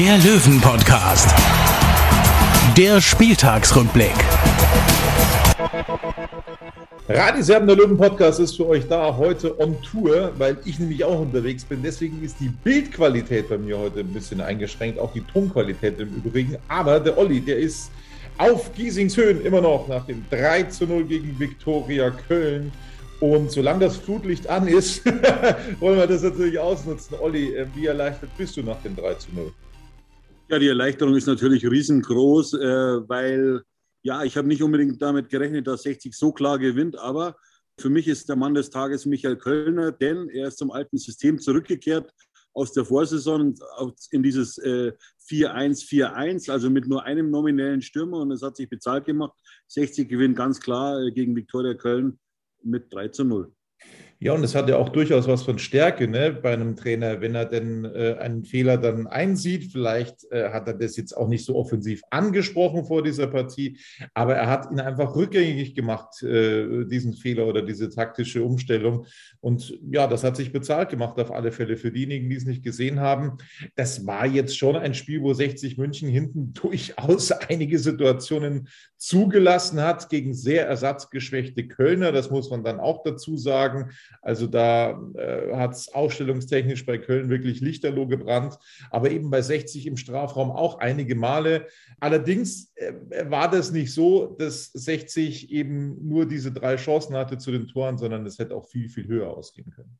der Löwen-Podcast. Der Spieltagsrückblick. Radiserben der Löwen Podcast ist für euch da heute on Tour, weil ich nämlich auch unterwegs bin. Deswegen ist die Bildqualität bei mir heute ein bisschen eingeschränkt, auch die Tonqualität im Übrigen. Aber der Olli, der ist auf Giesingshöhen immer noch nach dem 3 zu 0 gegen Viktoria Köln. Und solange das Flutlicht an ist, wollen wir das natürlich ausnutzen. Olli, äh, wie erleichtert bist du nach dem 3 zu 0? Ja, die Erleichterung ist natürlich riesengroß, äh, weil ja, ich habe nicht unbedingt damit gerechnet, dass 60 so klar gewinnt, aber für mich ist der Mann des Tages Michael Kölner, denn er ist zum alten System zurückgekehrt aus der Vorsaison in dieses äh, 4-1-4-1, also mit nur einem nominellen Stürmer und es hat sich bezahlt gemacht. 60 gewinnt ganz klar äh, gegen Viktoria Köln mit 3 zu 0. Ja, und es hat ja auch durchaus was von Stärke ne, bei einem Trainer, wenn er denn äh, einen Fehler dann einsieht. Vielleicht äh, hat er das jetzt auch nicht so offensiv angesprochen vor dieser Partie, aber er hat ihn einfach rückgängig gemacht, äh, diesen Fehler oder diese taktische Umstellung. Und ja, das hat sich bezahlt gemacht auf alle Fälle. Für diejenigen, die es nicht gesehen haben, das war jetzt schon ein Spiel, wo 60 München hinten durchaus einige Situationen zugelassen hat gegen sehr ersatzgeschwächte Kölner. Das muss man dann auch dazu sagen. Also da äh, hat es ausstellungstechnisch bei Köln wirklich lichterloh gebrannt, aber eben bei 60 im Strafraum auch einige Male. Allerdings äh, war das nicht so, dass 60 eben nur diese drei Chancen hatte zu den Toren, sondern es hätte auch viel, viel höher ausgehen können.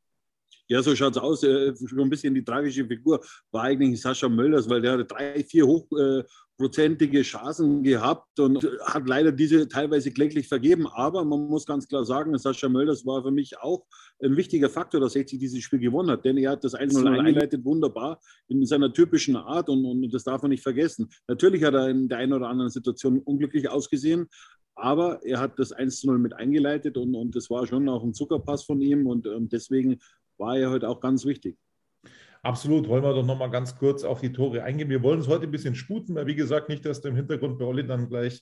Ja, so schaut es aus. Äh, schon ein bisschen die tragische Figur war eigentlich Sascha Mölders, weil der hatte drei, vier hochprozentige Chancen gehabt und hat leider diese teilweise kläglich vergeben. Aber man muss ganz klar sagen, Sascha Mölders war für mich auch ein wichtiger Faktor, dass 60 dieses Spiel gewonnen hat. Denn er hat das 1-0 eingeleitet, wunderbar, in seiner typischen Art und, und das darf man nicht vergessen. Natürlich hat er in der einen oder anderen Situation unglücklich ausgesehen, aber er hat das 1-0 mit eingeleitet und, und das war schon auch ein Zuckerpass von ihm und, und deswegen war ja heute auch ganz wichtig. Absolut, wollen wir doch nochmal ganz kurz auf die Tore eingehen. Wir wollen uns heute ein bisschen sputen, weil wie gesagt, nicht, dass du im Hintergrund bei Olli dann gleich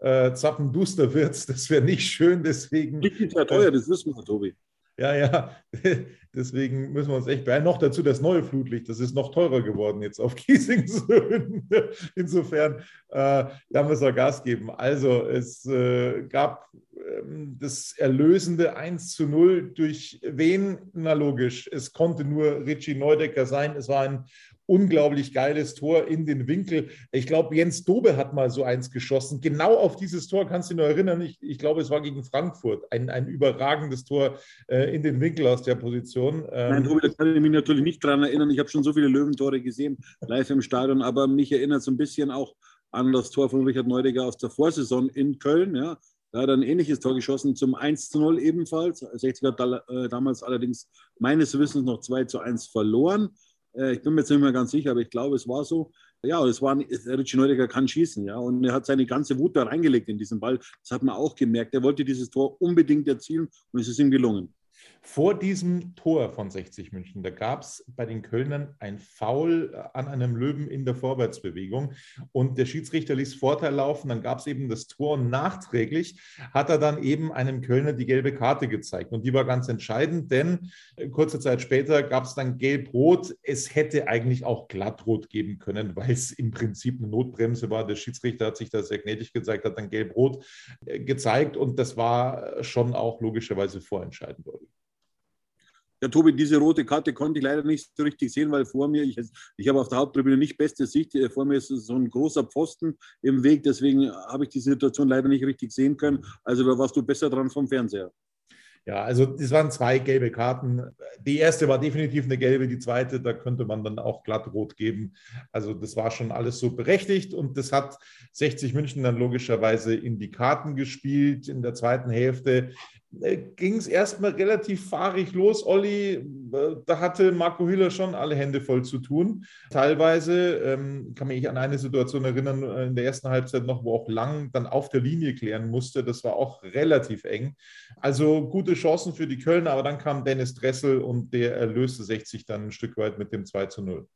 äh, zappenduster wird. Das wäre nicht schön, deswegen. Nicht sehr teuer, das wissen wir, Tobi. Ja, ja, deswegen müssen wir uns echt beeilen. Noch dazu das neue Flutlicht, das ist noch teurer geworden jetzt auf Kiesingshöhen. Insofern, äh, da müssen wir Gas geben. Also, es äh, gab das erlösende 1 zu 0 durch wen? Na logisch, es konnte nur Richie Neudecker sein. Es war ein unglaublich geiles Tor in den Winkel. Ich glaube, Jens Dobe hat mal so eins geschossen. Genau auf dieses Tor kannst du dich noch erinnern. Ich, ich glaube, es war gegen Frankfurt. Ein, ein überragendes Tor äh, in den Winkel aus der Position. Ähm, Nein, Tobi, da kann ich mich natürlich nicht dran erinnern. Ich habe schon so viele Löwentore gesehen, live im Stadion, aber mich erinnert so ein bisschen auch an das Tor von Richard Neudecker aus der Vorsaison in Köln. Ja. Da hat er ein ähnliches Tor geschossen, zum 1 zu 0 ebenfalls. 60 hat da, äh, damals allerdings meines Wissens noch 2 zu 1 verloren. Äh, ich bin mir jetzt nicht mehr ganz sicher, aber ich glaube, es war so. Ja, es war, Richie Neudecker kann schießen, ja, und er hat seine ganze Wut da reingelegt in diesen Ball. Das hat man auch gemerkt. Er wollte dieses Tor unbedingt erzielen und es ist ihm gelungen. Vor diesem Tor von 60 München, da gab es bei den Kölnern ein Foul an einem Löwen in der Vorwärtsbewegung und der Schiedsrichter ließ Vorteil laufen, dann gab es eben das Tor und nachträglich hat er dann eben einem Kölner die gelbe Karte gezeigt und die war ganz entscheidend, denn kurze Zeit später gab es dann gelb-rot. Es hätte eigentlich auch glattrot geben können, weil es im Prinzip eine Notbremse war. Der Schiedsrichter hat sich da sehr gnädig gezeigt, hat dann gelb-rot äh, gezeigt und das war schon auch logischerweise vorentscheidend. Ja, Tobi, diese rote Karte konnte ich leider nicht so richtig sehen, weil vor mir, ich, ich habe auf der Haupttribüne nicht beste Sicht, äh, vor mir ist so ein großer Pfosten im Weg, deswegen habe ich die Situation leider nicht richtig sehen können. Also da warst du besser dran vom Fernseher. Ja, also es waren zwei gelbe Karten. Die erste war definitiv eine gelbe, die zweite, da könnte man dann auch glatt rot geben. Also das war schon alles so berechtigt und das hat 60 München dann logischerweise in die Karten gespielt in der zweiten Hälfte. Äh, ging es erstmal relativ fahrig los. Olli, äh, da hatte Marco Hüller schon alle Hände voll zu tun. Teilweise ähm, kann mich an eine Situation erinnern, äh, in der ersten Halbzeit noch, wo auch Lang dann auf der Linie klären musste. Das war auch relativ eng. Also gute Chancen für die Kölner, aber dann kam Dennis Dressel und der erlöste 60 dann ein Stück weit mit dem 2 zu 0.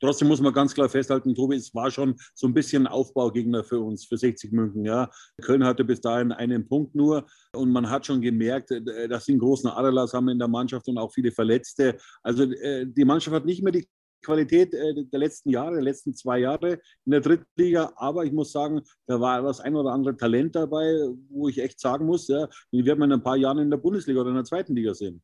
Trotzdem muss man ganz klar festhalten, Tobi, es war schon so ein bisschen Aufbaugegner für uns, für 60 München. Ja. Köln hatte bis dahin einen Punkt nur und man hat schon gemerkt, äh, dass sie einen großen Aderlass haben in der Mannschaft und auch viele Verletzte. Also äh, die Mannschaft hat nicht mehr die Qualität äh, der letzten Jahre, der letzten zwei Jahre in der Drittliga. Aber ich muss sagen, da war das ein oder andere Talent dabei, wo ich echt sagen muss, ja, die werden wir in ein paar Jahren in der Bundesliga oder in der zweiten Liga sehen.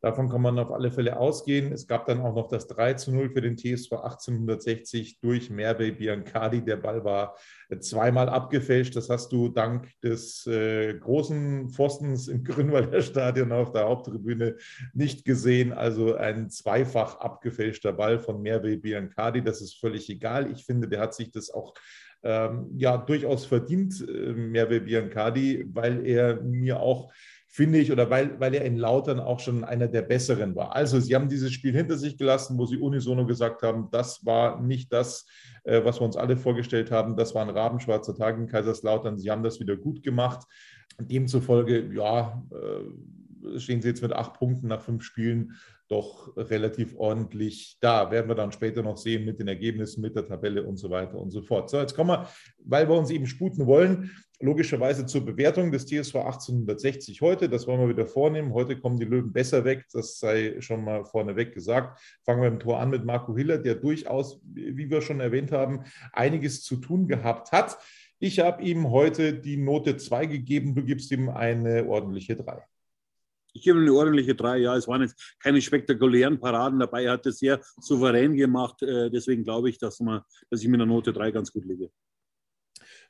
Davon kann man auf alle Fälle ausgehen. Es gab dann auch noch das 3 zu 0 für den TSV 1860 durch Merve Biancardi. Der Ball war zweimal abgefälscht. Das hast du dank des äh, großen Pfostens im Grünwalder Stadion auf der Haupttribüne nicht gesehen. Also ein zweifach abgefälschter Ball von Merve Biancardi. Das ist völlig egal. Ich finde, der hat sich das auch ähm, ja durchaus verdient, äh, Merve Biancardi, weil er mir auch finde ich, oder weil, weil er in Lautern auch schon einer der Besseren war. Also sie haben dieses Spiel hinter sich gelassen, wo sie unisono gesagt haben, das war nicht das, äh, was wir uns alle vorgestellt haben. Das war ein rabenschwarzer Tag in Kaiserslautern. Sie haben das wieder gut gemacht. Demzufolge, ja, äh, stehen sie jetzt mit acht Punkten nach fünf Spielen doch relativ ordentlich da. Werden wir dann später noch sehen mit den Ergebnissen, mit der Tabelle und so weiter und so fort. So, jetzt kommen wir, weil wir uns eben sputen wollen, logischerweise zur Bewertung des TSV 1860 heute. Das wollen wir wieder vornehmen. Heute kommen die Löwen besser weg. Das sei schon mal vorneweg gesagt. Fangen wir im Tor an mit Marco Hiller, der durchaus, wie wir schon erwähnt haben, einiges zu tun gehabt hat. Ich habe ihm heute die Note 2 gegeben. Du gibst ihm eine ordentliche 3. Ich gebe eine ordentliche 3. Ja, es waren jetzt keine spektakulären Paraden dabei. Er hat das sehr souverän gemacht. Äh, deswegen glaube ich, dass, man, dass ich mit einer Note 3 ganz gut liege.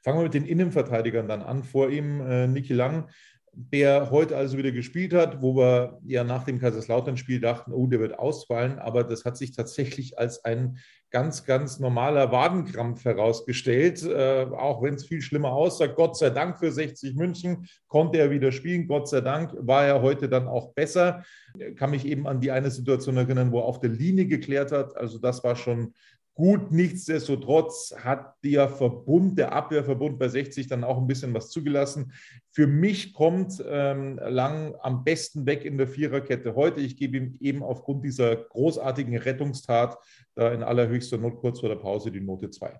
Fangen wir mit den Innenverteidigern dann an. Vor ihm äh, Niki Lang, der heute also wieder gespielt hat, wo wir ja nach dem Kaiserslautern-Spiel dachten, oh, der wird ausfallen. Aber das hat sich tatsächlich als ein ganz, ganz normaler Wadenkrampf herausgestellt. Äh, auch wenn es viel schlimmer aussah. Gott sei Dank für 60 München konnte er wieder spielen. Gott sei Dank war er heute dann auch besser. Kann mich eben an die eine Situation erinnern, wo er auf der Linie geklärt hat. Also das war schon Gut, nichtsdestotrotz hat der Verbund, der Abwehrverbund bei 60 dann auch ein bisschen was zugelassen. Für mich kommt ähm, Lang am besten weg in der Viererkette heute. Ich gebe ihm eben aufgrund dieser großartigen Rettungstat da in allerhöchster Not kurz vor der Pause die Note 2.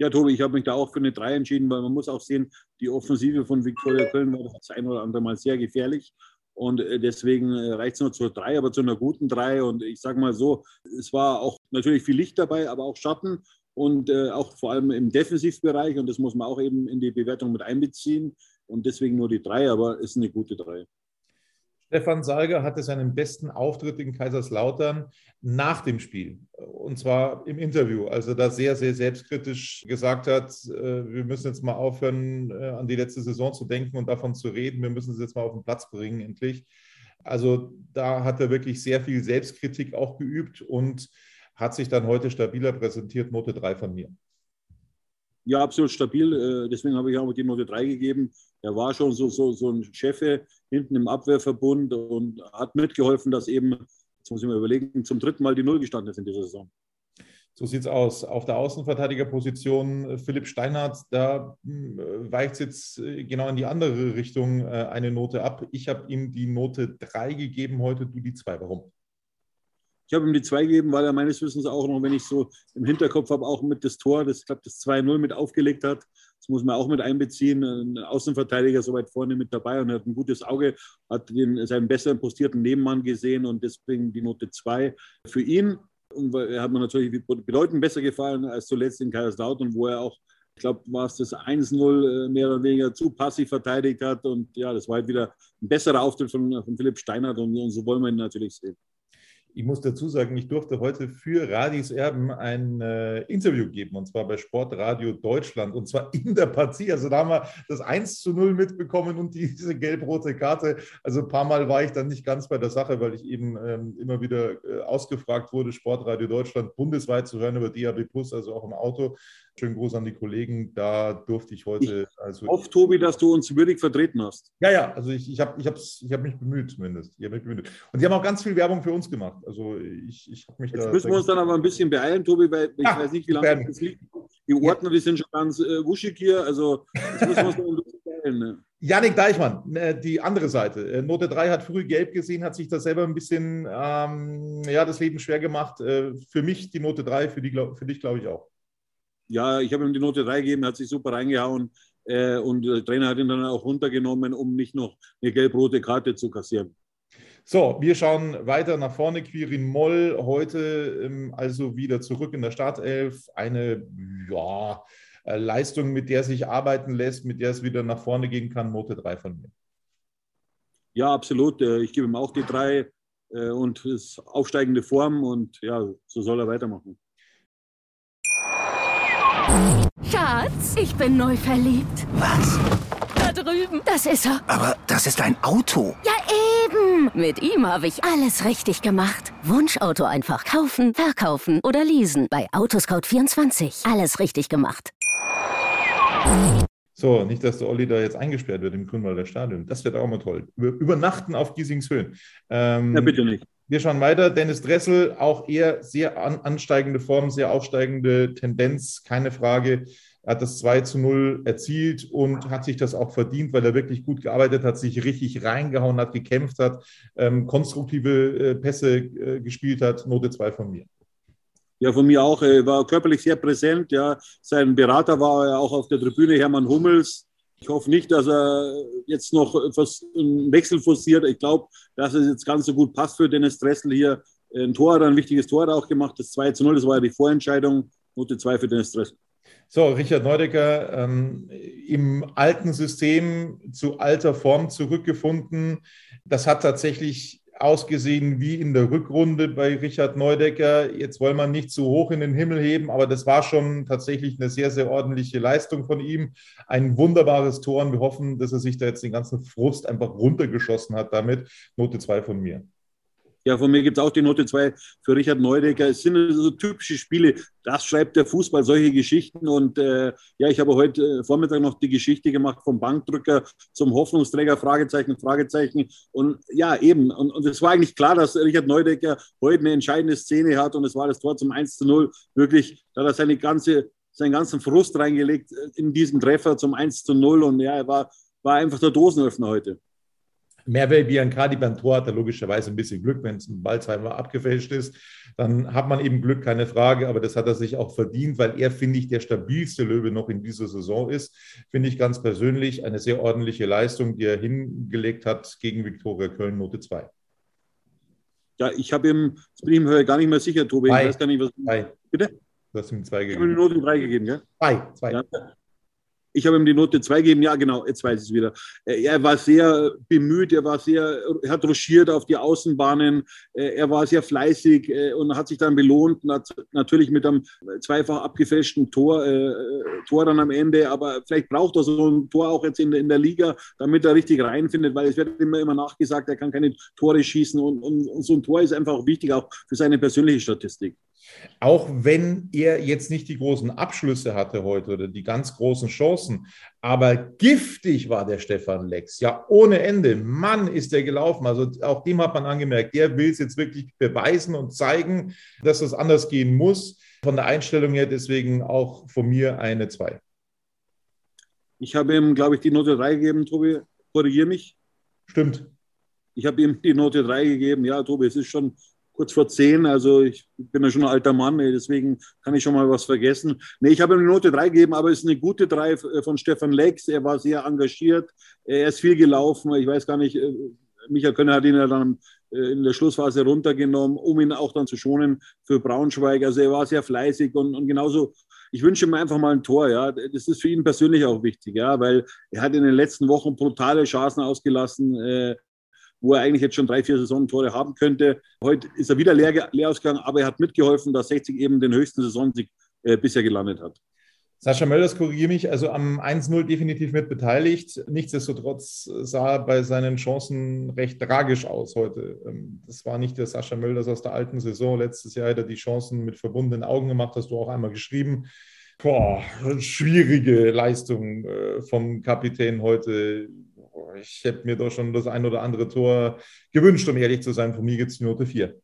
Ja, Tobi, ich habe mich da auch für eine 3 entschieden, weil man muss auch sehen, die Offensive von Viktoria Köln war das ein oder andere Mal sehr gefährlich. Und äh, deswegen äh, reicht es nur zur drei, aber zu einer guten drei. Und ich sage mal so, es war auch natürlich viel Licht dabei, aber auch Schatten und äh, auch vor allem im Defensivbereich. Und das muss man auch eben in die Bewertung mit einbeziehen. Und deswegen nur die drei, aber ist eine gute drei. Stefan Salger hatte seinen besten Auftritt in Kaiserslautern nach dem Spiel. Und zwar im Interview, also da sehr, sehr selbstkritisch gesagt hat, äh, wir müssen jetzt mal aufhören, äh, an die letzte Saison zu denken und davon zu reden. Wir müssen es jetzt mal auf den Platz bringen, endlich. Also da hat er wirklich sehr viel Selbstkritik auch geübt und hat sich dann heute stabiler präsentiert. Note 3 von mir. Ja, absolut stabil. Äh, deswegen habe ich auch die Note 3 gegeben. Er war schon so, so, so ein Chef hinten im Abwehrverbund und hat mitgeholfen, dass eben, jetzt muss ich mal überlegen, zum dritten Mal die Null gestanden ist in dieser Saison. So sieht es aus. Auf der Außenverteidigerposition äh, Philipp Steinhardt, da hm, weicht es jetzt äh, genau in die andere Richtung eine Note ab. Ich habe ihm die Note 3 gegeben heute, du die 2. Warum? Ich habe ihm die zwei gegeben, weil er meines Wissens auch noch, wenn ich so im Hinterkopf habe, auch mit das Tor, das, glaube, das 2-0 mit aufgelegt hat. Das muss man auch mit einbeziehen. Ein Außenverteidiger so weit vorne mit dabei und hat ein gutes Auge, hat den, seinen besseren postierten Nebenmann gesehen und deswegen die Note 2 für ihn. Und er hat mir natürlich bedeutend besser gefallen als zuletzt in Kaiserslautern, wo er auch ich glaube, war es das 1-0 äh, mehr oder weniger zu passiv verteidigt hat. Und ja, das war halt wieder ein besserer Auftritt von, von Philipp Steinhardt und, und so wollen wir ihn natürlich sehen Ich muss dazu sagen, ich durfte heute für Radis Erben ein äh, Interview geben, und zwar bei Sportradio Deutschland, und zwar in der Partie. Also da haben wir das 1 zu 0 mitbekommen und diese gelb-rote Karte. Also ein paar Mal war ich dann nicht ganz bei der Sache, weil ich eben ähm, immer wieder äh, ausgefragt wurde, Sportradio Deutschland bundesweit zu hören über DAB Plus, also auch im Auto. Schönen Gruß an die Kollegen. Da durfte ich heute. Ich also hoffe, Tobi, dass du uns würdig vertreten hast. Ja, ja, also ich, ich habe ich ich hab mich bemüht zumindest. Ich mich bemüht. Und die haben auch ganz viel Werbung für uns gemacht. Also ich, ich habe mich Jetzt da. müssen wir uns dann aber ein bisschen beeilen, Tobi, weil ich ja, weiß nicht, wie lange das liegt. Die Ordner, die sind schon ganz äh, wuschig hier. Also jetzt müssen wir uns noch ein bisschen beeilen. Ne? Janik Deichmann, äh, die andere Seite. Äh, Note 3 hat früh gelb gesehen, hat sich da selber ein bisschen ähm, ja, das Leben schwer gemacht. Äh, für mich die Note 3, für, die, für dich glaube ich auch ja, ich habe ihm die Note 3 gegeben, hat sich super reingehauen und der Trainer hat ihn dann auch runtergenommen, um nicht noch eine gelb-rote Karte zu kassieren. So, wir schauen weiter nach vorne. Quirin Moll heute ähm, also wieder zurück in der Startelf. Eine ja, äh, Leistung, mit der sich arbeiten lässt, mit der es wieder nach vorne gehen kann. Note 3 von mir. Ja, absolut. Äh, ich gebe ihm auch die 3 äh, und ist aufsteigende Form und ja, so soll er weitermachen. Schatz, ich bin neu verliebt. Was? Da drüben. Das ist er. Aber das ist ein Auto. Ja, Mit ihm habe ich alles richtig gemacht. Wunschauto einfach kaufen, verkaufen oder leasen. Bei Autoscout24. Alles richtig gemacht. So, nicht, dass der Olli da jetzt eingesperrt wird im Grünwalder Stadion. Das wird auch mal toll. Übernachten auf Giesingshöhen. Ähm, ja, bitte nicht. Wir schauen weiter. Dennis Dressel, auch eher sehr an, ansteigende Form, sehr aufsteigende Tendenz, keine Frage. Er hat das 2 zu 0 erzielt und hat sich das auch verdient, weil er wirklich gut gearbeitet hat, sich richtig reingehauen hat, gekämpft hat, ähm, konstruktive äh, Pässe äh, gespielt hat. Note 2 von mir. Ja, von mir auch. Er war körperlich sehr präsent. Ja. Sein Berater war ja auch auf der Tribüne, Hermann Hummels. Ich hoffe nicht, dass er jetzt noch einen Wechsel forciert. Ich glaube, dass es jetzt ganz so gut passt für Dennis Dressel hier. Ein Tor ein wichtiges Tor auch gemacht, das 2 zu 0, das war ja die Vorentscheidung. Note 2 für Dennis Dressel. So, Richard Neudecker, ähm, im alten System zu alter Form zurückgefunden. Das hat tatsächlich ausgesehen wie in der Rückrunde bei Richard Neudecker. Jetzt wollen wir nicht zu hoch in den Himmel heben, aber das war schon tatsächlich eine sehr, sehr ordentliche Leistung von ihm. Ein wunderbares Tor und wir hoffen, dass er sich da jetzt den ganzen Frust einfach runtergeschossen hat damit. Note 2 von mir. Ja, von mir gibt es auch die Note 2 für Richard Neudecker. Es sind so typische Spiele, das schreibt der Fußball, solche Geschichten. Und äh, ja, ich habe heute äh, Vormittag noch die Geschichte gemacht vom Bankdrücker zum Hoffnungsträger, Fragezeichen, Fragezeichen. Und ja, eben. Und, und es war eigentlich klar, dass Richard Neudecker heute eine entscheidende Szene hat. Und es war das Tor zum 1 zu 0. Wirklich, da hat er seine ganze, seinen ganzen Frust reingelegt äh, in diesen Treffer zum 1 zu 0. Und ja, er war, war einfach der Dosenöffner heute. Mervel Biancati beim Tor hat er logischerweise ein bisschen Glück, wenn es ein Ball zweimal abgefälscht ist. Dann hat man eben Glück, keine Frage, aber das hat er sich auch verdient, weil er, finde ich, der stabilste Löwe noch in dieser Saison ist. Finde ich ganz persönlich eine sehr ordentliche Leistung, die er hingelegt hat gegen Viktoria Köln, Note 2. Ja, ich habe ihm, jetzt bin ich mir gar nicht mehr sicher, Tobi. Ich weiß gar nicht, was. Zwei. Bitte? Du hast ihm zwei gegeben. Ich habe ihm die Note 3 gegeben, ja? Zwei. zwei. Ja. Ich habe ihm die Note 2 gegeben. Ja, genau, jetzt weiß ich es wieder. Äh, er war sehr bemüht, er war sehr, er hat ruschiert auf die Außenbahnen, äh, er war sehr fleißig äh, und hat sich dann belohnt, natürlich mit einem zweifach abgefälschten Tor, Tor dann am Ende. Aber vielleicht braucht er so ein Tor auch jetzt in der, in der Liga, damit er richtig reinfindet, weil es wird immer, immer nachgesagt, er kann keine Tore schießen und, und, und so ein Tor ist einfach auch wichtig, auch für seine persönliche Statistik. Auch wenn er jetzt nicht die großen Abschlüsse hatte heute oder die ganz großen Chancen, aber giftig war der Stefan Lex. Ja, ohne Ende. Mann, ist der gelaufen. Also auch dem hat man angemerkt, der will es jetzt wirklich beweisen und zeigen, dass es anders gehen muss. Von der Einstellung her deswegen auch von mir eine 2. Ich habe ihm, glaube ich, die Note 3 gegeben, Tobi. Korrigiere mich. Stimmt. Ich habe ihm die Note 3 gegeben. Ja, Tobi, es ist schon kurz vor zehn. Also ich bin ja schon ein alter Mann, deswegen kann ich schon mal was vergessen. Nee, ich habe ihm eine Note 3 gegeben, aber es ist eine gute 3 äh, von Stefan Lex. Er war sehr engagiert. Er ist viel gelaufen. Ich weiß gar nicht, äh, Michael Könner hat ihn ja dann äh, in der Schlussphase runtergenommen, um ihn auch dann zu schonen für Braunschweig. Also er war sehr fleißig und, und genauso ich wünsche ihm einfach mal ein Tor, ja. Das ist für ihn persönlich auch wichtig, ja, weil er hat in den letzten Wochen brutale Chancen ausgelassen. Äh, wo er eigentlich jetzt schon drei, vier Saisontore haben könnte. Heute ist er wieder leer, leer ausgegangen, aber er hat mitgeholfen, dass 60 eben den höchsten Saisonsieg äh, bisher gelandet hat. Sascha Mölders, korrigiere mich, also am 1-0 definitiv mit beteiligt. Nichtsdestotrotz sah er bei seinen Chancen recht tragisch aus heute. Ähm, das war nicht der Sascha Mölders aus der alten Saison. Letztes Jahr hat er die Chancen mit verbundenen Augen gemacht, hast du auch einmal geschrieben. Boah, schwierige Leistung äh, vom Kapitän heute. Ich hätte mir doch schon das ein oder andere Tor gewünscht, um ehrlich zu sein. Von mir gibt es die Note 4.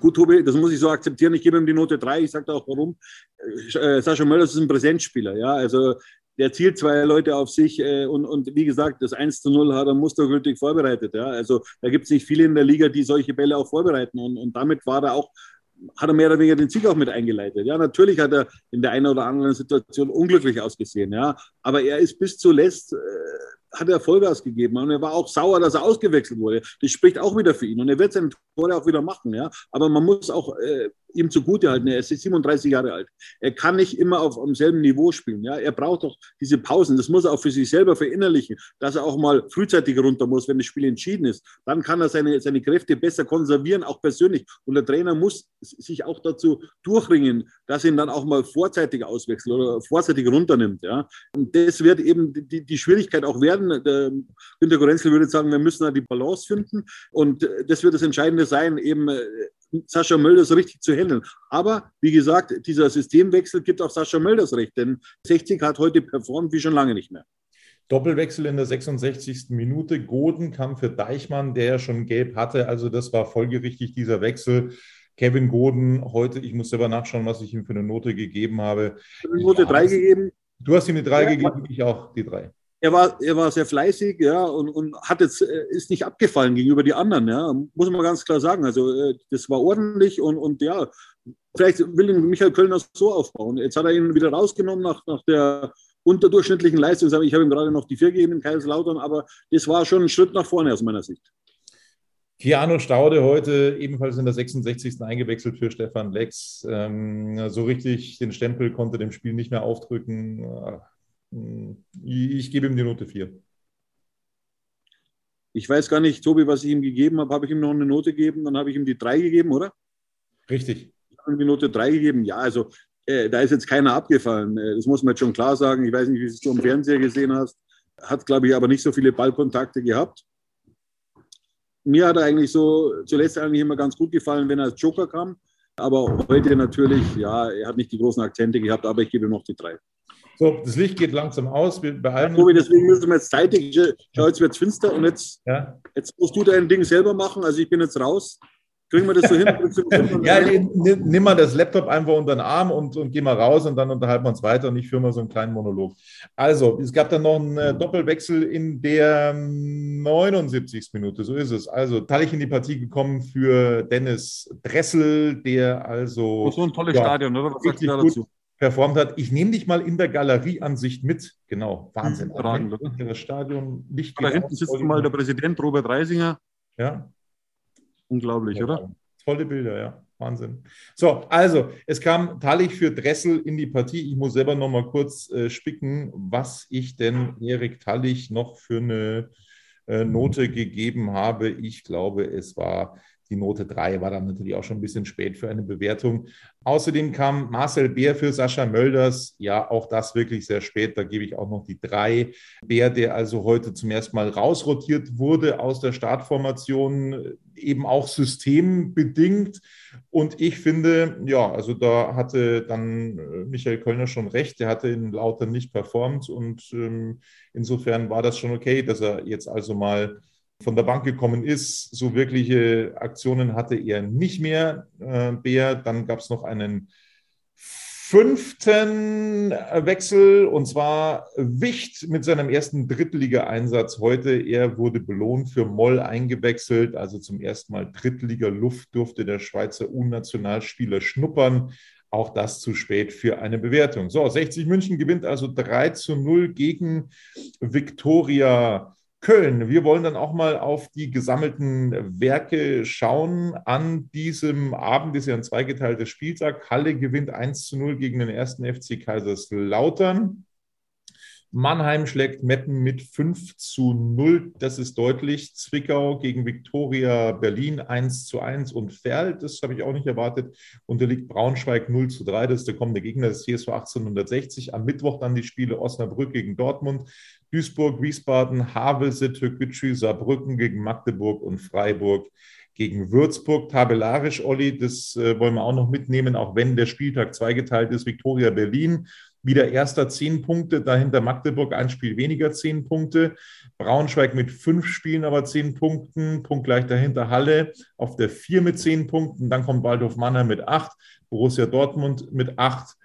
Gut, Tobi, das muss ich so akzeptieren. Ich gebe ihm die Note 3. Ich sage auch warum. Äh, Sascha Möller ist ein Präsenzspieler. Ja? Also der zielt zwei Leute auf sich äh, und, und wie gesagt, das 1 zu 0 hat er mustergültig vorbereitet. Ja? Also da gibt es nicht viele in der Liga, die solche Bälle auch vorbereiten. Und, und damit war er auch hat er mehr oder weniger den Sieg auch mit eingeleitet. Ja, natürlich hat er in der einen oder anderen Situation unglücklich ausgesehen, ja, aber er ist bis zuletzt äh, hat er Vollgas gegeben und er war auch sauer, dass er ausgewechselt wurde. Das spricht auch wieder für ihn und er wird seine Tore auch wieder machen. Ja? Aber man muss auch äh, ihm zugutehalten, er ist 37 Jahre alt. Er kann nicht immer auf demselben Niveau spielen. Ja? Er braucht doch diese Pausen. Das muss er auch für sich selber verinnerlichen, dass er auch mal frühzeitig runter muss, wenn das Spiel entschieden ist. Dann kann er seine, seine Kräfte besser konservieren, auch persönlich. Und der Trainer muss sich auch dazu durchringen, dass er ihn dann auch mal vorzeitig auswechselt oder vorzeitig runternimmt. Ja? Und das wird eben die, die Schwierigkeit auch werden. Der Günter Gorenzel würde sagen, wir müssen da die Balance finden. Und das wird das Entscheidende sein, eben äh, Sascha Mölders richtig zu handeln. Aber wie gesagt, dieser Systemwechsel gibt auch Sascha Mölders recht, denn 60 hat heute performt wie schon lange nicht mehr. Doppelwechsel in der 66. Minute. Goden kam für Deichmann, der ja schon gelb hatte. Also das war folgerichtig, dieser Wechsel. Kevin Goden heute, ich muss selber nachschauen, was ich ihm für eine Note gegeben habe. Note 3 gegeben. Du hast ihm eine 3 ja, gegeben, ich auch die 3 er war, er war sehr fleißig, ja, und, und hat jetzt, äh, ist nicht abgefallen gegenüber die anderen, ja, muss man ganz klar sagen. Also, äh, das war ordentlich und, und ja, vielleicht will Michael Kölner so aufbauen. Jetzt hat er ihn wieder rausgenommen nach, nach der unterdurchschnittlichen Leistung. Ich habe ihm gerade noch die vier gegeben in Kaiserslautern, aber das war schon ein Schritt nach vorne aus meiner Sicht. Keanu Staude heute ebenfalls in der 66. eingewechselt für Stefan Lex. Ähm, so richtig den Stempel konnte dem Spiel nicht mehr aufdrücken. Ich gebe ihm die Note 4. Ich weiß gar nicht, Tobi, was ich ihm gegeben habe. Habe ich ihm noch eine Note gegeben? Dann habe ich ihm die 3 gegeben, oder? Richtig. Ich habe ihm die Note 3 gegeben. Ja, also äh, da ist jetzt keiner abgefallen. Äh, das muss man jetzt schon klar sagen. Ich weiß nicht, wie du es im Fernseher gesehen hast. Hat, glaube ich, aber nicht so viele Ballkontakte gehabt. Mir hat er eigentlich so zuletzt eigentlich immer ganz gut gefallen, wenn er als Joker kam. Aber heute natürlich, ja, er hat nicht die großen Akzente gehabt, aber ich gebe ihm noch die 3. So, das Licht geht langsam aus. Wir behalten Tobi, deswegen müssen wir jetzt zeitig. Schau, jetzt wird es finster und jetzt, ja. jetzt musst du dein Ding selber machen. Also ich bin jetzt raus. Kriegen wir das so hin? ja, nimm, nimm, mal das Laptop einfach unter den Arm und, und geh mal raus und dann unterhalten wir uns weiter und ich führe mal so einen kleinen Monolog. Also, es gab dann noch einen äh, Doppelwechsel in der 79. Minute, so ist es. Also, Tallich in die Partie gekommen für Dennis Dressel, der also. So ein tolles ja, Stadion, oder? Was sagst du dazu? Performt hat. Ich nehme dich mal in der Galerieansicht mit. Genau, Wahnsinn. Überragend, oder? Das Stadion Licht. Da hinten sitzt mal der Präsident Robert Reisinger. Ja. Unglaublich, ja, oder? Tolle Bilder, ja. Wahnsinn. So, also, es kam Tallich für Dressel in die Partie. Ich muss selber noch mal kurz äh, spicken, was ich denn Erik Tallich noch für eine äh, Note gegeben habe. Ich glaube, es war die Note 3 war dann natürlich auch schon ein bisschen spät für eine Bewertung. Außerdem kam Marcel Bär für Sascha Mölders. Ja, auch das wirklich sehr spät. Da gebe ich auch noch die 3. Bär, der also heute zum ersten Mal rausrotiert wurde aus der Startformation, eben auch systembedingt. Und ich finde, ja, also da hatte dann äh, Michael Kölner schon recht. Der hatte in Lauter nicht performt. Und ähm, insofern war das schon okay, dass er jetzt also mal von der Bank gekommen ist. So wirkliche Aktionen hatte er nicht mehr, äh, Bär. Dann gab es noch einen fünften Wechsel und zwar Wicht mit seinem ersten Drittliga-Einsatz heute. Er wurde belohnt für Moll eingewechselt, also zum ersten Mal Drittliga-Luft durfte der Schweizer U-Nationalspieler schnuppern. Auch das zu spät für eine Bewertung. So, 60 München gewinnt also 3 zu 0 gegen Viktoria Köln. Wir wollen dann auch mal auf die gesammelten Werke schauen an diesem Abend. Ist ja ein zweigeteilter Spieltag. Halle gewinnt 1 zu 0 gegen den ersten FC Kaiserslautern. Mannheim schlägt Meppen mit 5 zu 0. Das ist deutlich. Zwickau gegen Viktoria Berlin 1 zu 1 und Ferl, das habe ich auch nicht erwartet, unterliegt Braunschweig 0 zu 3. Das ist der kommende Gegner des TSV 1860. Am Mittwoch dann die Spiele Osnabrück gegen Dortmund, Duisburg, Wiesbaden, Havelse, Türkgücü, Saarbrücken gegen Magdeburg und Freiburg gegen Würzburg. Tabellarisch, Olli, das äh, wollen wir auch noch mitnehmen, auch wenn der Spieltag zweigeteilt ist. Viktoria Berlin wieder erster zehn Punkte, dahinter Magdeburg ein Spiel weniger zehn Punkte. Braunschweig mit fünf Spielen aber zehn Punkten, punktgleich dahinter Halle auf der vier mit zehn Punkten. Dann kommt Waldhof Mannheim mit acht, Borussia Dortmund mit acht,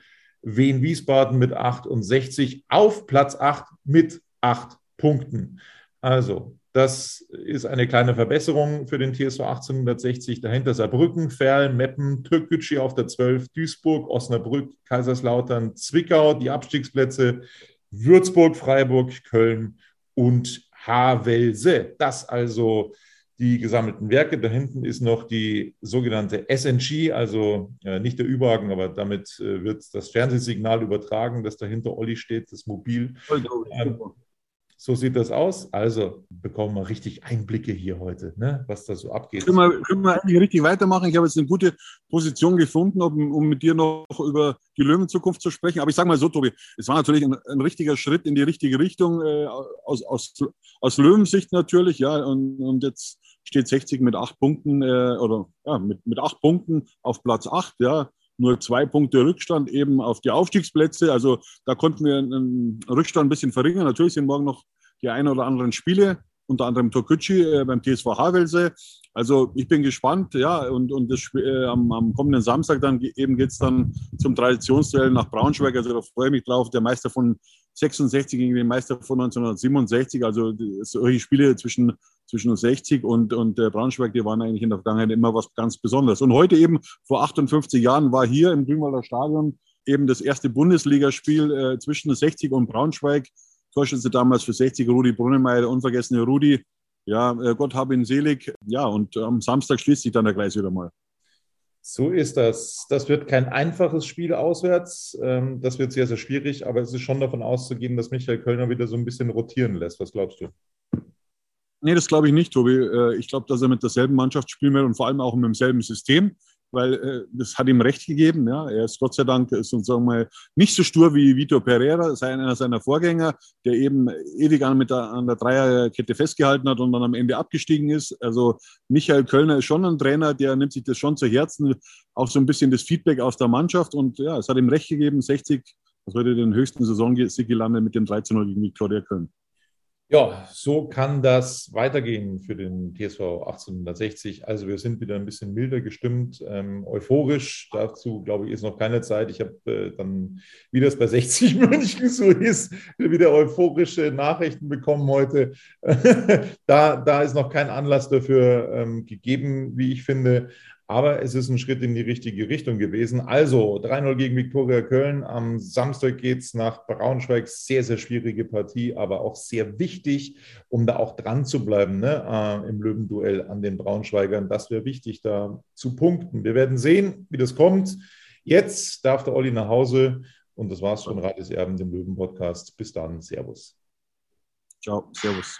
Wien Wiesbaden mit 68 auf Platz 8 mit acht Punkten. Also das ist eine kleine Verbesserung für den TSV 1860. Dahinter Saarbrücken, Ferl, Meppen, Türkgücü auf der 12, Duisburg, Osnabrück, Kaiserslautern, Zwickau, die Abstiegsplätze, Würzburg, Freiburg, Köln und Havelse. Das also die gesammelten Werke. Da hinten ist noch die sogenannte SNG, also äh, nicht der Überhaken, aber damit äh, wird das Fernsehsignal übertragen, das dahinter Olli steht, das Mobil. Ähm, so sieht das aus. Also bekommen wir richtig Einblicke hier heute, ne, was da so abgeht. Können wir, können wir eigentlich richtig weitermachen? Ich habe jetzt eine gute Position gefunden, um, um mit dir noch über die Löwenzukunft zu sprechen. Aber ich sage mal so, Tobi, es war natürlich ein, ein richtiger Schritt in die richtige Richtung, äh, aus, aus, aus Löwensicht natürlich. Ja, und, und jetzt steht 60 mit acht Punkten äh, oder ja, mit, mit acht Punkten auf Platz acht. Ja, nur zwei Punkte Rückstand eben auf die Aufstiegsplätze. Also da konnten wir einen Rückstand ein bisschen verringern. Natürlich sind morgen noch die ein oder anderen Spiele, unter anderem Tokuchi äh, beim TSV Havelse. Also ich bin gespannt, ja, und, und das, äh, am, am, kommenden Samstag dann eben geht es dann zum Traditionsduell nach Braunschweig. Also da freue ich mich drauf. Der Meister von 66 gegen den Meister von 1967. Also solche Spiele zwischen, zwischen 60 und, und äh, Braunschweig, die waren eigentlich in der Vergangenheit immer was ganz Besonderes. Und heute eben, vor 58 Jahren, war hier im Grünwalder Stadion eben das erste Bundesligaspiel äh, zwischen 60 und Braunschweig. Torschütze damals für 60 Rudi Brunnemeyer, der unvergessene Rudi. Ja, äh, Gott habe ihn selig. Ja, und am Samstag schließt sich dann der Kreis wieder mal. So ist das. Das wird kein einfaches Spiel auswärts. Ähm, das wird sehr, sehr schwierig, aber es ist schon davon auszugehen, dass Michael Kölner wieder so ein bisschen rotieren lässt. Was glaubst du? Nee, das glaube ich nicht, Tobi. Äh, ich glaube, dass er mit derselben Mannschaft spielen wird und vor allem auch mit demselben System weil äh, das hat ihm recht gegeben. Ja. Er ist Gott sei Dank sozusagen mal nicht so stur wie Vitor Pereira, einer seiner Vorgänger, der eben ewig an, mit der, an der Dreierkette festgehalten hat und dann am Ende abgestiegen ist. Also Michael Kölner ist schon ein Trainer, der nimmt sich das schon zu Herzen, auch so ein bisschen das Feedback aus der Mannschaft und ja, es hat ihm recht gegeben, 60, das heute den höchsten Saisonsieg gelandet mit dem 13-0 gegen Viktoria Köln. Ja, so kann das weitergehen für den TSV 1860. Also wir sind wieder ein bisschen milder gestimmt, ähm, euphorisch. Dazu, glaube ich, ist noch keine Zeit. Ich habe äh, dann, wie das bei 60 München so ist, wieder euphorische Nachrichten bekommen heute. da, da ist noch kein Anlass dafür ähm, gegeben, wie ich finde. Aber es ist ein Schritt in die richtige Richtung gewesen. Also 3-0 gegen Viktoria Köln. Am Samstag geht es nach Braunschweig. Sehr, sehr schwierige Partie, aber auch sehr wichtig, um da auch dran zu bleiben ne? äh, im Löwenduell an den Braunschweigern. Das wäre wichtig, da zu punkten. Wir werden sehen, wie das kommt. Jetzt darf der Olli nach Hause. Und das war's schon, Radis Erben, dem Löwen-Podcast. Bis dann. Servus. Ciao. Servus.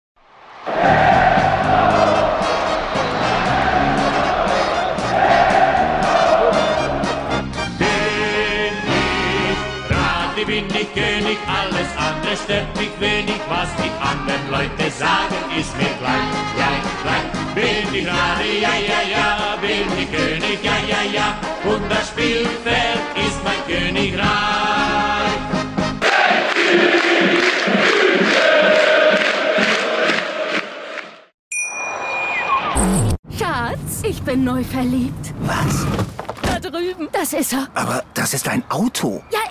Stört mich wenig, was die anderen Leute sagen, ist mir gleich, gleich, gleich. Bin ich Rade, ja, ja, ja, bin ich König, ja, ja, ja, und das Spielfeld ist mein Königreich. Schatz, ich bin neu verliebt. Was? Da drüben. Das ist er. Aber das ist ein Auto. Ja.